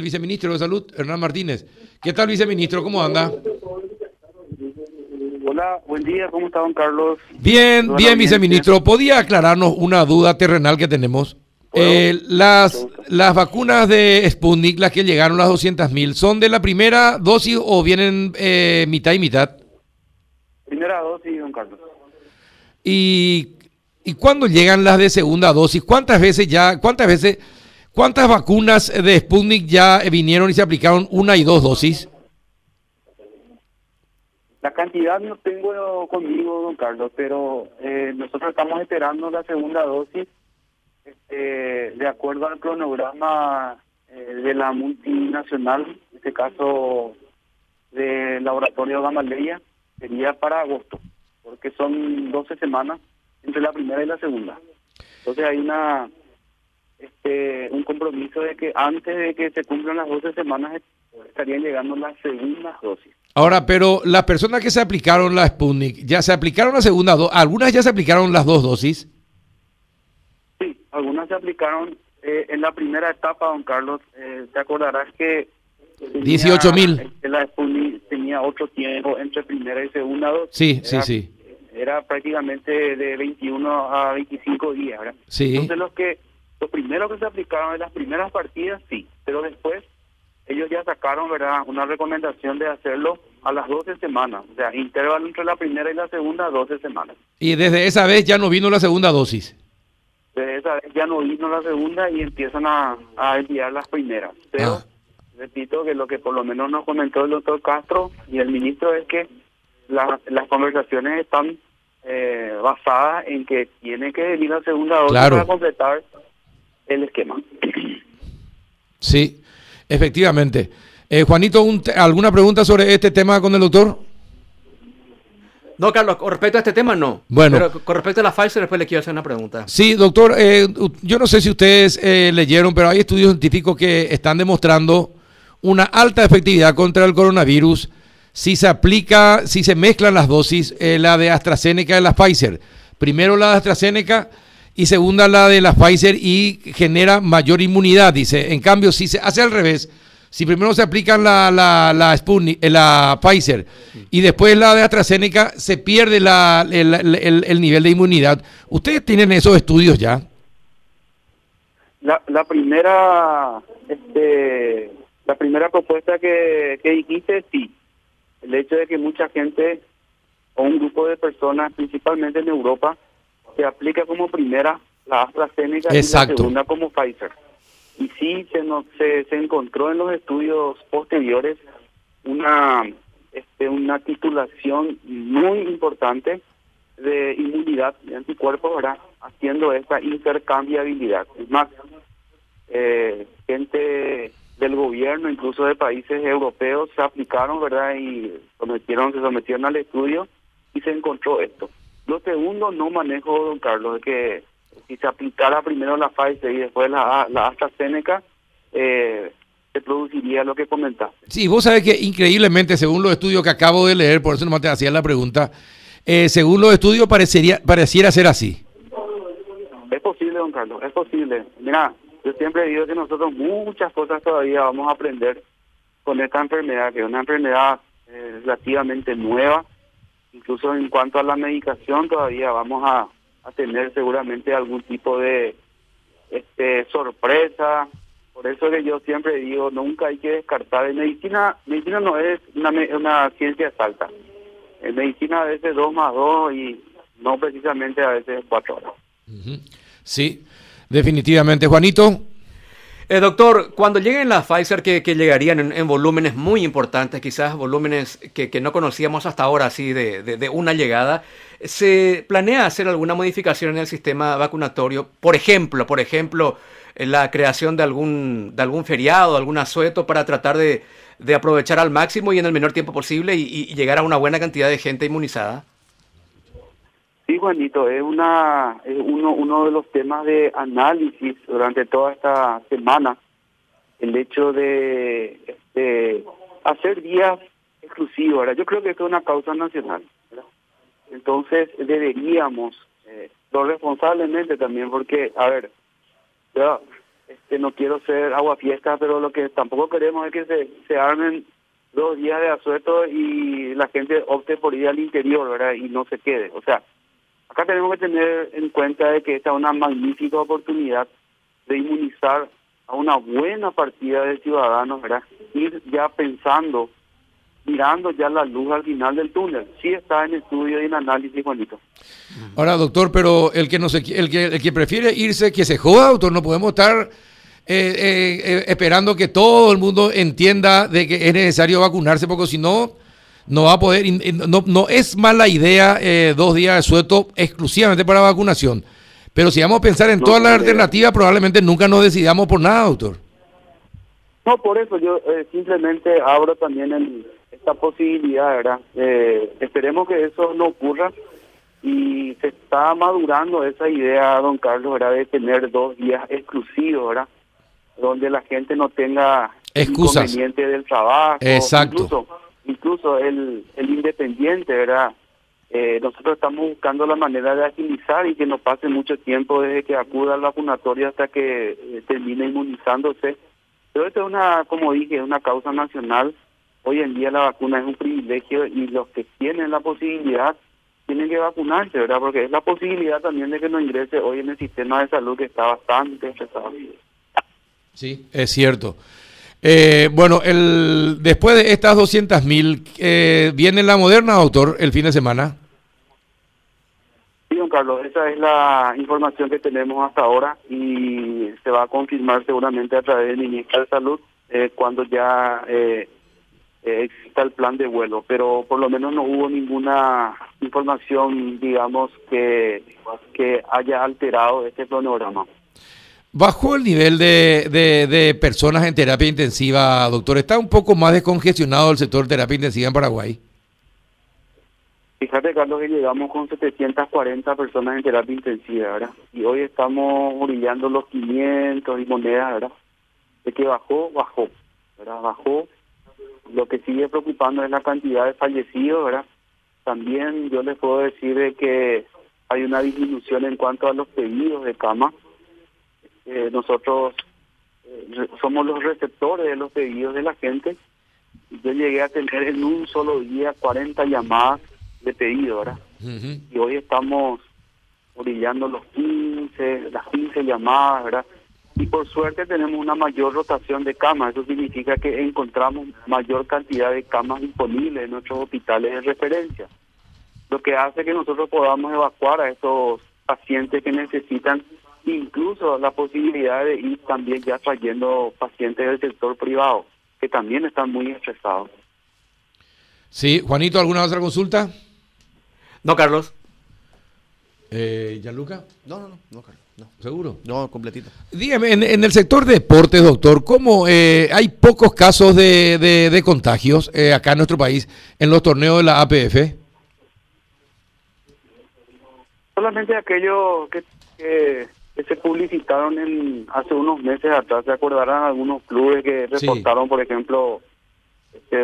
viceministro de Salud, Hernán Martínez. ¿Qué tal, viceministro? ¿Cómo anda? Hola, buen día, ¿cómo está don Carlos? Bien, bien, viceministro. ¿Podía aclararnos una duda terrenal que tenemos? Eh, las, las vacunas de Sputnik, las que llegaron, las 200.000, ¿son de la primera dosis o vienen eh, mitad y mitad? Primera dosis, don Carlos. ¿Y, ¿Y cuándo llegan las de segunda dosis? ¿Cuántas veces ya, cuántas veces, cuántas vacunas de Sputnik ya vinieron y se aplicaron una y dos dosis? La cantidad no tengo conmigo, don Carlos, pero eh, nosotros estamos esperando la segunda dosis este, de acuerdo al cronograma eh, de la multinacional, en este caso del laboratorio Gamaleya, sería para agosto, porque son 12 semanas entre la primera y la segunda. Entonces hay una este un compromiso de que antes de que se cumplan las 12 semanas estarían llegando las segundas dosis. Ahora, pero las personas que se aplicaron la Sputnik, ¿ya se aplicaron la segunda dosis? ¿Algunas ya se aplicaron las dos dosis? Sí, algunas se aplicaron eh, en la primera etapa, don Carlos. Eh, te acordarás que... tenía- 18.000. este, La Sputnik tenía otro tiempo entre primera y segunda dosis. Sí, sí, Era- sí. Era prácticamente de 21 a 25 días, ¿verdad? Sí. Entonces los que los primeros que se aplicaron en las primeras partidas, sí, pero después ellos ya sacaron, ¿verdad? Una recomendación de hacerlo a las 12 semanas, o sea, intervalo entre la primera y la segunda, 12 semanas. Y desde esa vez ya no vino la segunda dosis. De esa vez ya no vino la segunda y empiezan a, a enviar las primeras. Pero Ah. repito que lo que por lo menos nos comentó el doctor Castro y el ministro es que la- las conversaciones están eh, basadas en que tiene que venir la segunda dosis Claro. para completar el esquema. Sí, efectivamente. Eh, Juanito, un ¿alguna pregunta sobre este tema con el doctor? No, Carlos, con respecto a este tema, no. Bueno. Pero con respecto a la Pfizer, después le quiero hacer una pregunta. Sí, doctor, eh, yo no sé si ustedes eh, leyeron, pero hay estudios científicos que están demostrando una alta efectividad contra el coronavirus si se aplica, si se mezclan las dosis, eh, la de AstraZeneca y la Pfizer. Primero la de AstraZeneca y segunda la de la Pfizer y genera mayor inmunidad, dice. En cambio, si se hace al revés, si primero se aplican la, la, la, Sputnik, eh, la Pfizer y después la de AstraZeneca, se pierde la, el, el- el nivel de inmunidad. ¿Ustedes tienen esos estudios ya? La, la primera este la primera propuesta que, que dijiste, sí. El hecho de que mucha gente o un grupo de personas, principalmente en Europa, se aplica como primera la AstraZeneca Exacto. y la segunda como Pfizer. Y sí se, nos, se, se encontró en los estudios posteriores una este, una titulación muy importante de inmunidad de anticuerpos, ¿verdad? Haciendo esta intercambiabilidad. Es más, eh, gente del gobierno, incluso de países europeos, se aplicaron, ¿verdad? Y sometieron, se sometieron al estudio y se encontró esto. Lo segundo, no manejo, don Carlos, de que si se aplicara primero la Pfizer y después la, la AstraZeneca, eh, se produciría lo que comentaste. Sí, vos sabés que increíblemente, según los estudios que acabo de leer, por eso nomás te hacía la pregunta, eh, según los estudios parecería, pareciera ser así. Es posible, don Carlos, es posible. Mira, yo siempre digo que nosotros muchas cosas todavía vamos a aprender con esta enfermedad, que es una enfermedad eh, relativamente nueva. Incluso en cuanto a la medicación, todavía vamos a, a tener seguramente algún tipo de este sorpresa. Por eso que yo siempre digo, nunca hay que descartar. En medicina, medicina no es una, una ciencia exacta. En medicina a veces dos más dos y no precisamente a veces cuatro. Sí, definitivamente. Juanito, Eh, doctor, cuando lleguen las Pfizer, que, llegarían en, en volúmenes muy importantes, quizás volúmenes que, no conocíamos hasta ahora, así de, de- de una llegada, ¿se planea hacer alguna modificación en el sistema vacunatorio? Por ejemplo, por ejemplo, la creación de algún, de algún feriado, algún asueto para tratar de, aprovechar al máximo y en el menor tiempo posible y llegar a una buena cantidad de gente inmunizada. Sí, Juanito, es una es uno uno de los temas de análisis durante toda esta semana. El hecho de este, hacer días exclusivos. ¿verdad? Yo creo que esto es una causa nacional. Entonces deberíamos, eh, lo responsablemente también, porque, a ver, ya, este, no quiero ser agua fiesta, pero lo que tampoco queremos es que se, se armen dos días de asueto y la gente opte por ir al interior, ¿verdad? Y no se quede. O sea, acá tenemos que tener en cuenta de que esta es una magnífica oportunidad de inmunizar a una buena partida de ciudadanos, ¿verdad? Ir ya pensando, mirando ya la luz al final del túnel. Sí está en estudio y en análisis, Juanito. Ahora, doctor, pero el que no se, el que el que prefiere irse, que se joda, doctor, no podemos estar eh, eh, eh, esperando que todo el mundo entienda de que es necesario vacunarse, porque si no, no va a poder, no, no es mala idea dos días de suelto exclusivamente para vacunación. Pero si vamos a pensar en todas las alternativas, probablemente nunca nos decidamos por nada, doctor. No, por eso yo simplemente abro también el, esta posibilidad, ¿verdad? esperemos que eso no ocurra y se está madurando esa idea, don Carlos, ¿verdad? De tener dos días exclusivos, ¿verdad? donde la gente no tenga excusas inconveniente del trabajo. Exacto. Incluso, incluso el, el independiente, ¿verdad? Eh, nosotros estamos buscando la manera de agilizar y que no pase mucho tiempo desde que acuda al vacunatorio hasta que eh, termine inmunizándose. Pero esto es una, como dije, una causa nacional. Hoy en día la vacuna es un privilegio y los que tienen la posibilidad tienen que vacunarse, ¿verdad? Porque es la posibilidad también de que no ingrese hoy en el sistema de salud que está bastante estresado. Sí, es cierto. Eh, bueno, el, después de estas 200.000, mil, eh, ¿viene la moderna, doctor, el fin de semana? Sí, don Carlos, esa es la información que tenemos hasta ahora y se va a confirmar seguramente a través del Ministerio de Salud eh, cuando ya eh, exista el plan de vuelo, pero por lo menos no hubo ninguna información, digamos, que, que haya alterado este cronograma. Bajó el nivel de, de, personas en terapia intensiva, doctor. ¿Está un poco más descongestionado el sector de terapia intensiva en Paraguay? Fíjate, Carlos, que llegamos con 740 personas en terapia intensiva, ¿verdad? Y hoy estamos brillando los 500 y monedas, ¿verdad? De que bajó, bajó, ¿verdad? Bajó. Lo que sigue preocupando es la cantidad de fallecidos, ¿verdad? También yo les puedo decir de que hay una disminución en cuanto a los pedidos de cama eh, nosotros eh, somos los receptores de los pedidos de la gente. Yo llegué a tener en un solo día 40 llamadas de pedido, ¿verdad? Y hoy estamos orillando los 15, las 15 llamadas, ¿verdad? Y por suerte tenemos una mayor rotación de camas. Eso significa que encontramos mayor cantidad de camas disponibles en nuestros hospitales de referencia. Lo que hace que nosotros podamos evacuar a estos pacientes que necesitan incluso la posibilidad de ir también ya trayendo pacientes del sector privado, que también están muy estresados. Sí, Juanito, ¿alguna otra consulta? No, Carlos. Eh, ¿Gianluca? No, no, no, no, Carlos. No. ¿Seguro? No, completito. Dígame, en, el sector de deportes, doctor, ¿cómo eh, hay pocos casos de, de, contagios eh, acá en nuestro país en los torneos de la APF? Solamente aquellos que, que que se publicitaron en hace unos meses atrás, se acordarán algunos clubes que reportaron, por ejemplo, este,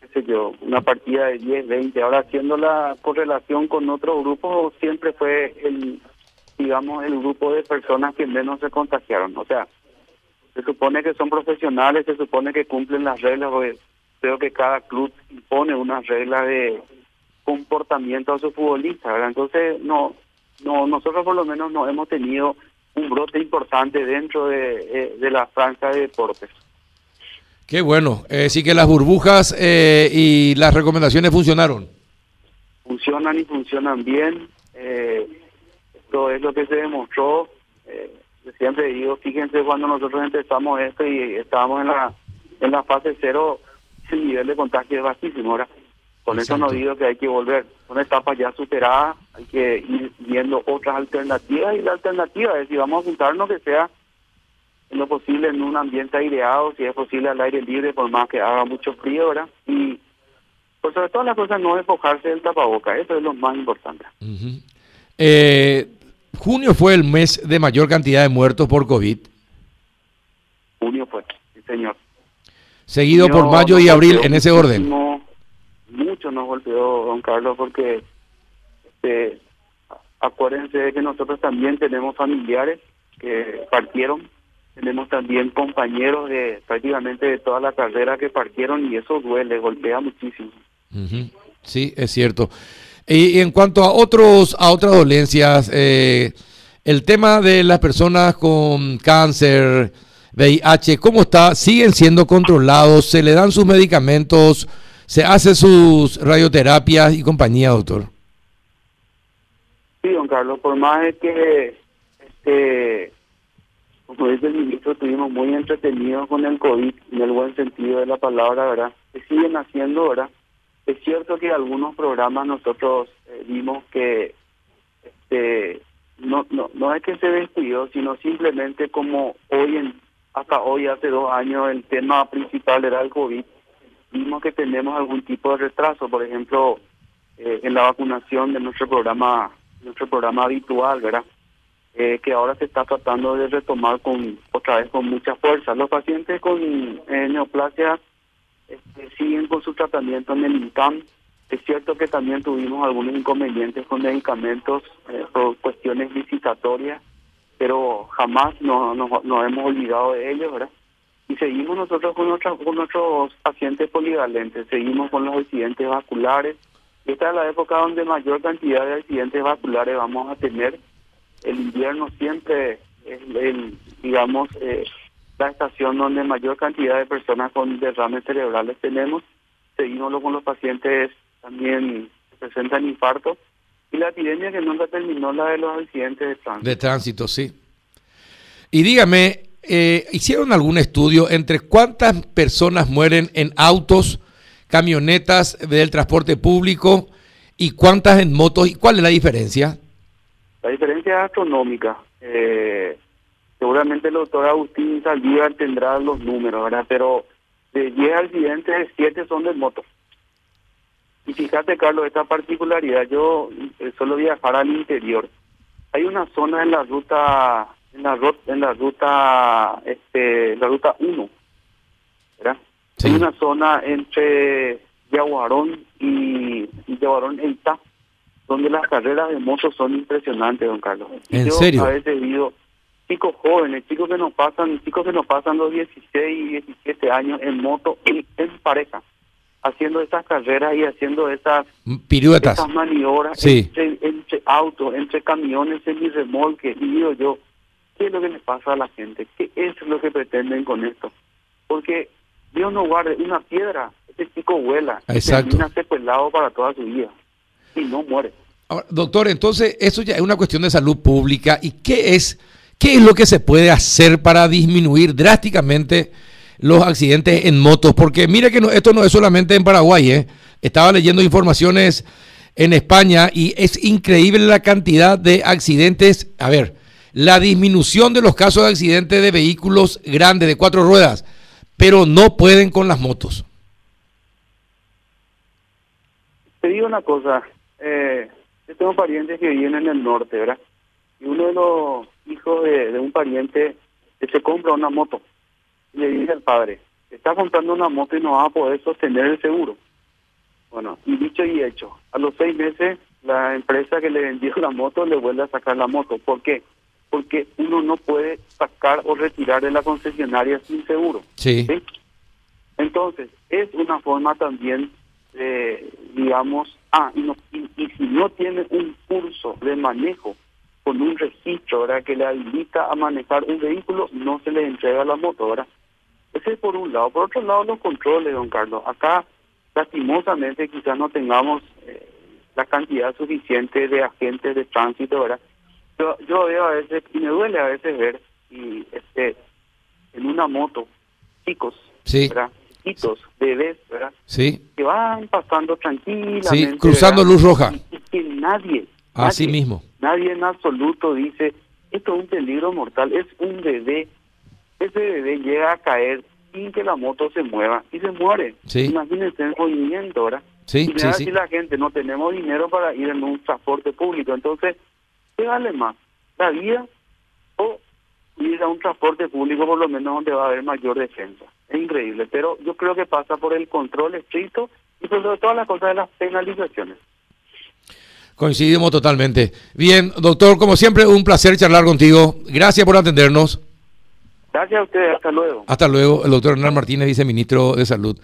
qué sé yo, una partida de 10, 20, ahora haciendo la correlación con otros grupos, siempre fue el, digamos, el grupo de personas que menos se contagiaron, o sea, se supone que son profesionales, se supone que cumplen las reglas, porque creo que cada club impone una regla de comportamiento a su futbolista, ¿verdad? Entonces, no, no nosotros por lo menos no hemos tenido un brote importante dentro de, de la franja de deportes. Qué bueno. Eh, sí que las burbujas eh, y las recomendaciones funcionaron. Funcionan y funcionan bien. Eh, esto es lo que se demostró. Eh, siempre digo, fíjense cuando nosotros empezamos esto y estábamos en la en la fase cero, el nivel de contagio es bajísimo. Ahora, con eso no digo que hay que volver. Son etapas ya superadas, hay que ir viendo otras alternativas y la alternativa es si vamos a juntarnos que sea en lo posible en un ambiente aireado, si es posible al aire libre, por más que haga mucho frío, ¿verdad? Y por sobre todas las cosas no despojarse del tapaboca, eso es lo más importante. eh, junio fue el mes de mayor cantidad de muertos por COVID. Junio fue, sí señor. Seguido por mayo y abril, en ese orden mucho nos golpeó don Carlos porque este, acuérdense de que nosotros también tenemos familiares que partieron tenemos también compañeros de prácticamente de toda la carrera que partieron y eso duele, golpea muchísimo. Sí, es cierto. Y, en cuanto a otros a otras dolencias, eh, el tema de las personas con cáncer, VIH, ¿cómo está? ¿Siguen siendo controlados? ¿Se le dan sus medicamentos? ¿Se hace sus radioterapias y compañía, doctor? Carlos, por más de que, este, como dice el ministro, estuvimos muy entretenidos con el COVID, en el buen sentido de la palabra, ¿verdad? Se siguen haciendo, ¿verdad? Es cierto que algunos programas nosotros eh, vimos que este, no, no, no es que se descuidó, sino simplemente como hoy en hasta hoy, hace dos años, el tema principal era el COVID, vimos que tenemos algún tipo de retraso, por ejemplo, eh, en la vacunación de nuestro programa, nuestro programa habitual, ¿verdad? Eh, que ahora se está tratando de retomar con otra vez con mucha fuerza. Los pacientes con eh, neoplasia este, siguen con su tratamiento en el INCAM. Es cierto que también tuvimos algunos inconvenientes con medicamentos por cuestiones licitatorias pero jamás nos no, hemos olvidado de ellos, ¿verdad? Y seguimos nosotros con, nuestros con nuestros pacientes polivalentes, seguimos con los accidentes vasculares. Esta es la época donde mayor cantidad de accidentes vasculares vamos a tener. El invierno siempre es, digamos, eh, la estación donde mayor cantidad de personas con derrames cerebrales tenemos. Seguimos con los pacientes también que presentan infarto y la epidemia que nunca terminó, la de los accidentes de tránsito. De tránsito, sí. Y dígame, eh, ¿hicieron algún estudio entre cuántas personas mueren en autos, camionetas del transporte público y cuántas en motos? ¿Y cuál es la diferencia? La diferencia es astronómica. Eh, seguramente el doctor Agustín Saldívar tendrá los números, ¿verdad? Pero de 10 accidentes, 7 son de moto. Y fíjate, Carlos, esta particularidad, yo eh, solo viajar al interior. Hay una zona en la ruta, en la, en la ruta, este, la ruta 1, Hay una zona entre Yaguarón y, Yaguarón e Itá, donde las carreras de motos son impresionantes, don Carlos. ¿En serio? A veces visto chicos jóvenes, chicos que nos pasan, chicos que nos pasan los 16 y 17 años en moto, en pareja haciendo estas carreras y haciendo esas piruetas, maniobras entre, entre, autos, entre camiones, en mi remolque. Y digo yo, ¿qué es lo que le pasa a la gente? ¿Qué es lo que pretenden con esto? Porque Dios no guarde una piedra, este chico vuela, Exacto. termina secuelado para toda su vida y no muere. doctor, entonces eso ya es una cuestión de salud pública. ¿Y qué es, qué es lo que se puede hacer para disminuir drásticamente los accidentes en motos, porque mire que esto no es solamente en Paraguay, ¿eh? estaba leyendo informaciones en España y es increíble la cantidad de accidentes, a ver, la disminución de los casos de accidentes de vehículos grandes de cuatro ruedas, pero no pueden con las motos. Te digo una cosa, eh, yo tengo parientes que viven en el norte, ¿verdad? Y uno de los hijos de, un pariente se compra una moto le dice al padre, está comprando una moto y no va a poder sostener el seguro. Bueno, y dicho y hecho, a los seis meses la empresa que le vendió la moto le vuelve a sacar la moto. ¿Por qué? Porque uno no puede sacar o retirar de la concesionaria sin seguro. Sí. Entonces, es una forma también de, digamos, ah, y, y, si no tiene un curso de manejo con un registro ¿verdad? que le habilita a manejar un vehículo, no se le entrega la moto, ¿verdad? Ese es por un lado. Por otro lado, los controles, don Carlos. Acá, lastimosamente, quizás no tengamos eh, la cantidad suficiente de agentes de tránsito, ¿verdad? Yo, yo veo a veces, y me duele a veces ver, y este en una moto, chicos, sí. ¿verdad? Chiquitos, bebés, ¿verdad? Sí. Que van pasando tranquilamente. Sí, cruzando luz roja. Y, que nadie, Así mismo. Nadie en absoluto dice, esto es un peligro mortal, es un bebé ese bebé llega a caer sin que la moto se mueva y se muere. Imagínense el movimiento, ¿verdad? Sí, y si la gente no tenemos dinero para ir en un transporte público, entonces, ¿qué vale más? ¿La vida o ir a un transporte público por lo menos donde va a haber mayor defensa? Es increíble, pero yo creo que pasa por el control estricto y sobre todas las cosas de las penalizaciones. Coincidimos totalmente. Bien, doctor, como siempre, un placer charlar contigo. Gracias por atendernos. Gracias a ustedes, hasta luego. Hasta luego, el doctor Hernán Martínez, viceministro de Salud.